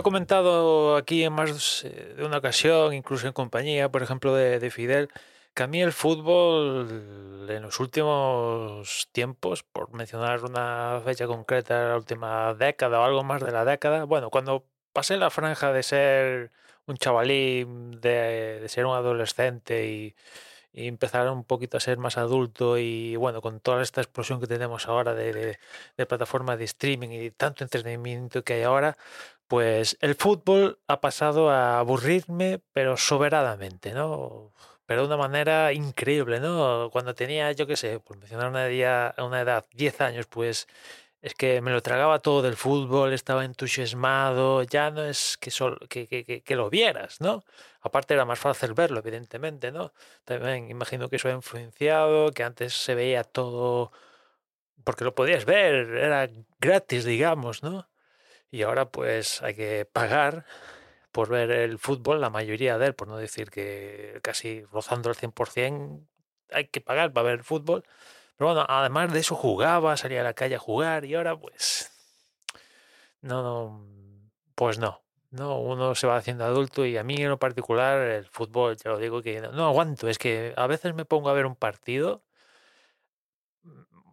he comentado aquí en más eh, de una ocasión, incluso en compañía, por ejemplo, de, de Fidel, que a mí el fútbol en los últimos tiempos, por mencionar una fecha concreta, la última década o algo más de la década, bueno, cuando pasé la franja de ser un chavalín, de ser un adolescente y, y empezar un poquito a ser más adulto y bueno, con toda esta explosión que tenemos ahora de, de, de plataformas de streaming y tanto entretenimiento que hay ahora, pues el fútbol ha pasado a aburrirme, pero soberanamente, ¿no? Pero de una manera increíble, ¿no? Cuando tenía, yo qué sé, por mencionar una, día, una edad, 10 años, pues es que me lo tragaba todo del fútbol, estaba entusiasmado, ya no es que, solo, que, que, que, lo vieras, ¿no? Aparte era más fácil verlo, evidentemente, ¿no? También imagino que eso ha influenciado, que antes se veía todo porque lo podías ver, era gratis, digamos, ¿no? Y ahora pues hay que pagar por ver el fútbol, la mayoría de él, por no decir que casi rozando el 100%, hay que pagar para ver el fútbol. Pero bueno, además de eso jugaba, salía a la calle a jugar y ahora pues no, no pues no. No, uno se va haciendo adulto y a mí en lo particular el fútbol, ya lo digo que no, no aguanto, es que a veces me pongo a ver un partido,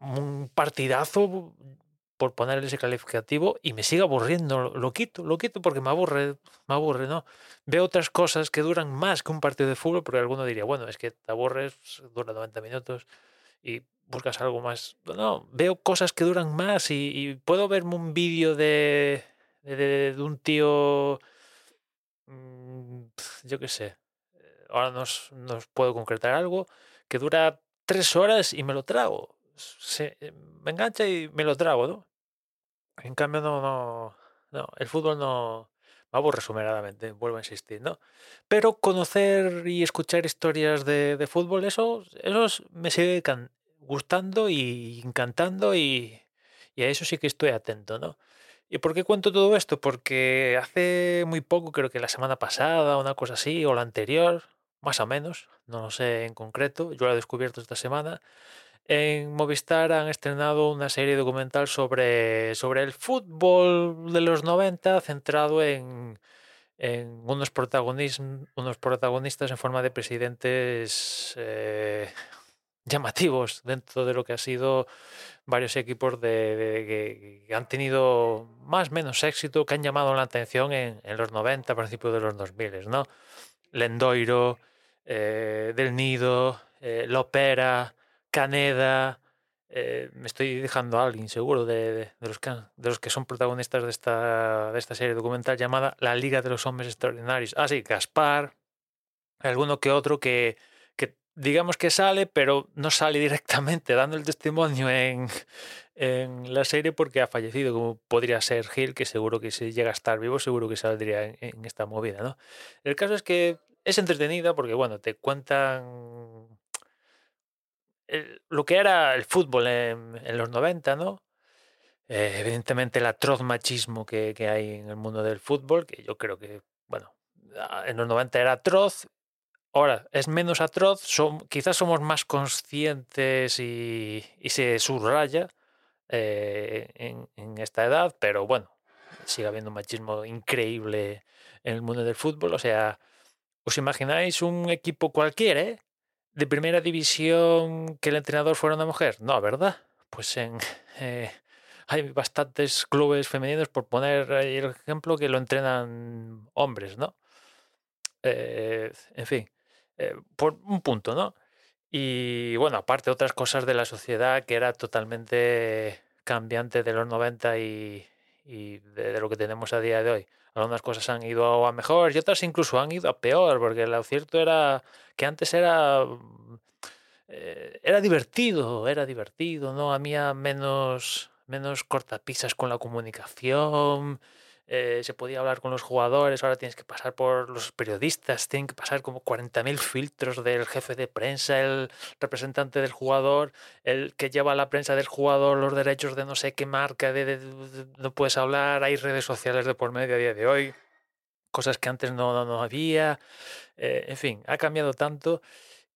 un partidazo, por ponerle ese calificativo y me sigue aburriendo, lo quito, lo quito porque me aburre, me aburre, ¿no? Veo otras cosas que duran más que un partido de fútbol, porque alguno diría, bueno, es que te aburres, dura 90 minutos y buscas algo más. No, veo cosas que duran más y, y puedo verme un vídeo de, de, de, un tío, mmm, yo qué sé, ahora nos, nos puedo concretar algo, que dura tres horas y me lo trago. Se, me engancha y me lo trago, ¿no? En cambio, no, no, no, el fútbol no me aburre sumeradamente, vuelvo a insistir, ¿no? Pero conocer y escuchar historias de, de fútbol, eso, eso me sigue gustando y encantando y, a eso sí que estoy atento, ¿no? ¿Y por qué cuento todo esto? Porque hace muy poco, creo que la semana pasada, una cosa así, o la anterior, más o menos, no lo sé en concreto, yo lo he descubierto esta semana, en Movistar han estrenado una serie documental sobre, sobre el fútbol de los 90 centrado en, en unos, unos protagonistas en forma de presidentes eh, llamativos dentro de lo que ha sido varios equipos de, que han tenido más o menos éxito, que han llamado la atención en, los 90, a principios de los 2000, ¿no? Lendoiro, eh, Del Nido, eh, Lopera, Caneda, eh, me estoy dejando a alguien seguro de, los que, de los que son protagonistas de esta, de esta serie documental llamada La Liga de los Hombres Extraordinarios. Ah, sí, Gaspar, alguno que otro que digamos que sale, pero no sale directamente dando el testimonio en, en la serie porque ha fallecido, como podría ser Gil, que seguro que si llega a estar vivo, seguro que saldría en, esta movida, ¿no? El caso es que es entretenida porque, bueno, te cuentan el, lo que era el fútbol en, en los 90, ¿no? Eh, evidentemente el atroz machismo que, que, hay en el mundo del fútbol, que yo creo que, bueno, en los 90 era atroz, ahora es menos atroz, son, quizás somos más conscientes y, se subraya eh, en, esta edad, pero bueno, sigue habiendo machismo increíble en el mundo del fútbol, o sea, ¿os imagináis un equipo cualquiera, eh? de primera división que el entrenador fuera una mujer? No, ¿verdad? Pues eh, hay bastantes clubes femeninos, por poner el ejemplo, que lo entrenan hombres, ¿no? En fin, eh, por un punto, ¿no? Y bueno, aparte otras cosas de la sociedad que era totalmente cambiante de los 90 y, de, lo que tenemos a día de hoy. Algunas cosas han ido a mejor y otras incluso han ido a peor, porque lo cierto era que antes era eh, era divertido, era divertido, ¿no? Había menos, menos cortapisas con la comunicación, eh, se podía hablar con los jugadores, ahora tienes que pasar por los periodistas, tienen que pasar como 40.000 filtros del jefe de prensa, el representante del jugador, el que lleva la prensa del jugador los derechos de no sé qué marca, de, no puedes hablar, hay redes sociales de por medio a día de hoy, cosas que antes no, no, había, eh, en fin, ha cambiado tanto.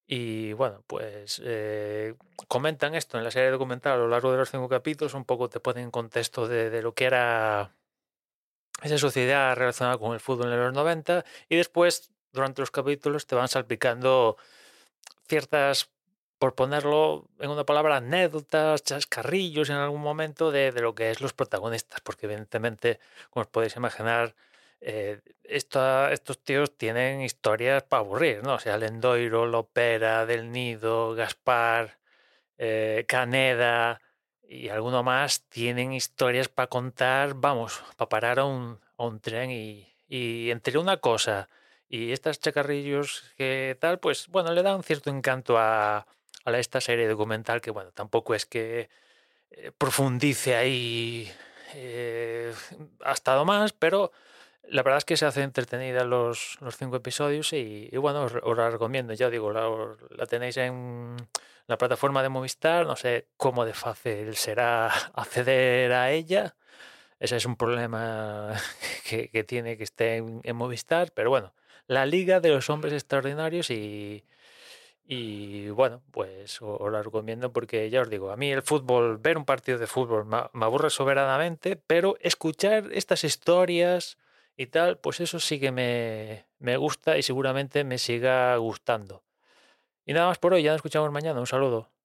Y bueno, pues eh, comentan esto en la serie documental a lo largo de los cinco capítulos, un poco te ponen en contexto de, de lo que era esa sociedad relacionada con el fútbol en los 90 y después durante los capítulos te van salpicando ciertas, por ponerlo en una palabra, anécdotas, chascarrillos en algún momento de, lo que es los protagonistas, porque evidentemente, como os podéis imaginar, eh, estos tíos tienen historias para aburrir, ¿no? O sea, Lendoiro, Lopera, Del Nido, Gaspar, eh, Caneda, y alguno más tienen historias para contar, vamos, para parar a un, tren y, y, entre una cosa y estas chacarrillos que tal, pues bueno, le da un cierto encanto a, a esta serie documental que bueno, tampoco es que eh, profundice ahí eh, ha estado más, pero la verdad es que se hace entretenida los, los cinco episodios y, bueno, os, la recomiendo, ya digo, la, tenéis en la plataforma de Movistar, no sé cómo de fácil será acceder a ella. Ese es un problema que, que tiene que esté en, Movistar, pero bueno, la Liga de los Hombres Extraordinarios y, y bueno, pues os, la recomiendo porque ya os digo, a mí el fútbol, ver un partido de fútbol me aburre soberanamente, pero escuchar estas historias y tal, pues eso sí que me, me gusta y seguramente me siga gustando. Y nada más por hoy, ya nos escuchamos mañana. Un saludo.